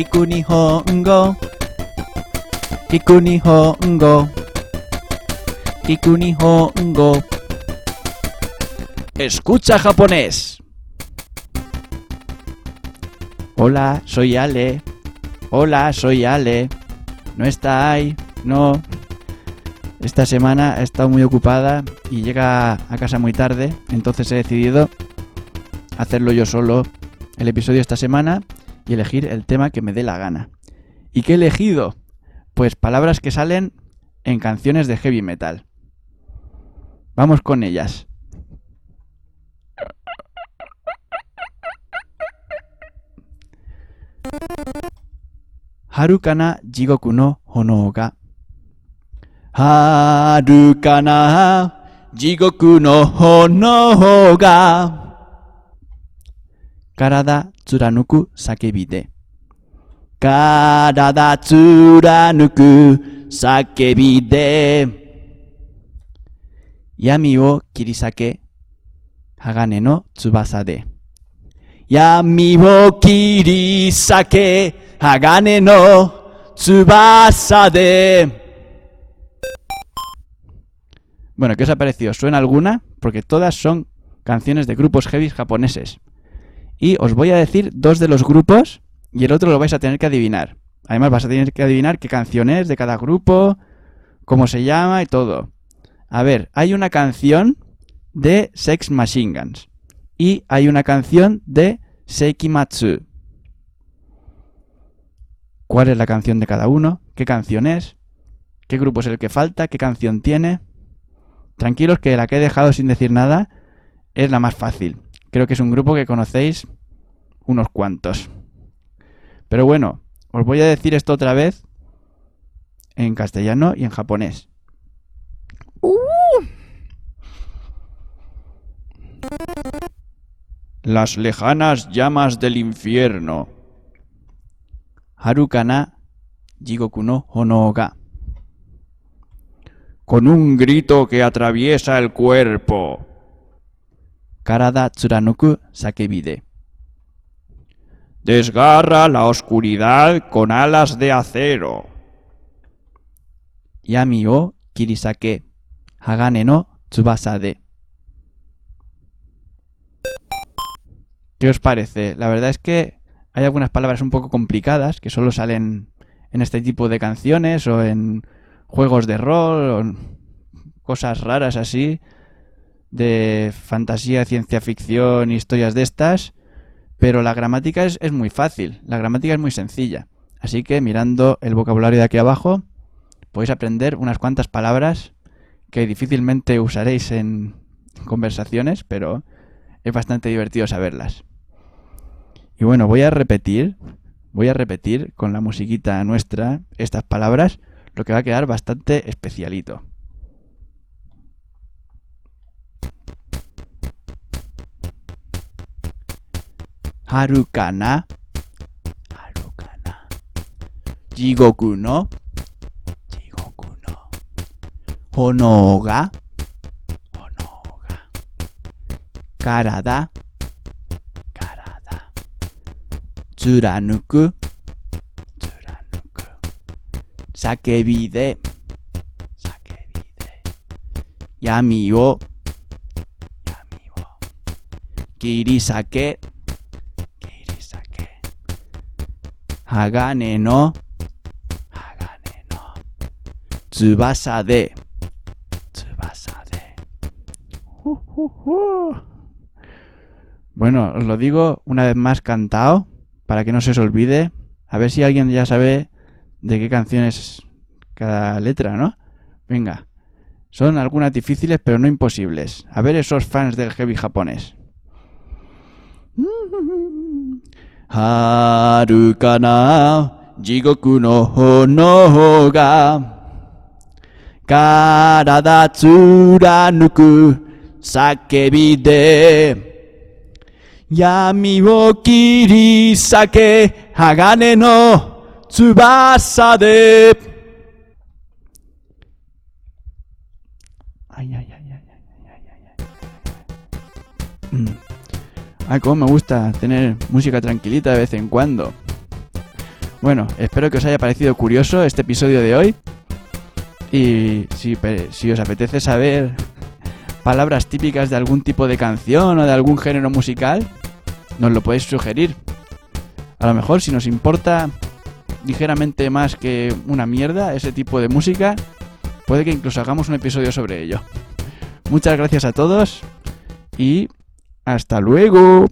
Kiku Nihongo. Kiku Nihongo. Kiku Nihongo. Escucha japonés. Hola, soy Ale. Hola, soy Ale. No está ahí. No. Esta semana he estado muy ocupada y llega a casa muy tarde, entonces he decidido hacerlo yo solo el episodio esta semana y elegir el tema que me dé la gana. ¿Y qué he elegido? Pues palabras que salen en canciones de heavy metal. Vamos con ellas. Harukana jigoku no hono ga. Harukana jigoku no hono ga. Karada 貫く叫びで体貫く叫びで闇を切り裂け鋼の翼で闇を切り裂け鋼の翼で Bueno, ¿qué os ha parecido? ¿Suena alguna? Porque todas son canciones de grupos heavy japoneses. Y os voy a decir dos de los grupos y el otro lo vais a tener que adivinar. Además vas a tener que adivinar qué canción es de cada grupo, cómo se llama y todo. A ver, hay una canción de Sex Machine Guns y hay una canción de Seikimatsu. ¿Cuál es la canción de cada uno? ¿Qué canción es? ¿Qué grupo es el que falta? ¿Qué canción tiene? Tranquilos que la que he dejado sin decir nada es la más fácil. Creo que es un grupo que conocéis unos cuantos. Pero bueno, os voy a decir esto otra vez en castellano y en japonés. Las lejanas llamas del infierno. Harukana Jigoku no Hono ga con un grito que atraviesa el cuerpo. Karada tsuranuku sakebide. Desgarra la oscuridad con alas de acero. Yami o kirisake. Hagane no tsubasa de. ¿Qué os parece? La verdad es que hay algunas palabras un poco complicadas que solo salen en este tipo de canciones o en juegos de rol, cosas raras así, de fantasía, ciencia ficción, historias de estas, pero la gramática es, es, muy fácil, la gramática es muy sencilla. Así que mirando el vocabulario de aquí abajo, podéis aprender unas cuantas palabras que difícilmente usaréis en conversaciones, pero es bastante divertido saberlas. Y bueno, voy a repetir, voy a repetir con la musiquita nuestra estas palabras lo que va a quedar bastante especialito. はるかな？はるかな？地獄の？地獄の。炎が？炎が。体？体。貫く？貫く。叫びで？叫びで。闇を？闇を。切り裂け？Hagane no. Hagane no. Tsubasa de. Tsubasa de. Uh. Bueno, os lo digo una vez más cantado para que no se os olvide. A ver si alguien ya sabe de qué canción es cada letra, ¿no? Venga. Son algunas difíciles, pero no imposibles. A ver esos fans del heavy japonés. Harukana jigoku no hono ga karada tsuranuku sakebi de yami wo kirisake hagane no 翼で。Ay, ay, ay, ay, ay, ay, ay, Ay, cómo me gusta tener música tranquilita de vez en cuando. Bueno, espero que os haya parecido curioso este episodio de hoy. Y si, si os apetece saber palabras típicas de algún tipo de canción o de algún género musical, nos lo podéis sugerir. A lo mejor si nos importa ligeramente más que una mierda ese tipo de música, puede que incluso hagamos un episodio sobre ello. Muchas gracias a todos y hasta luego.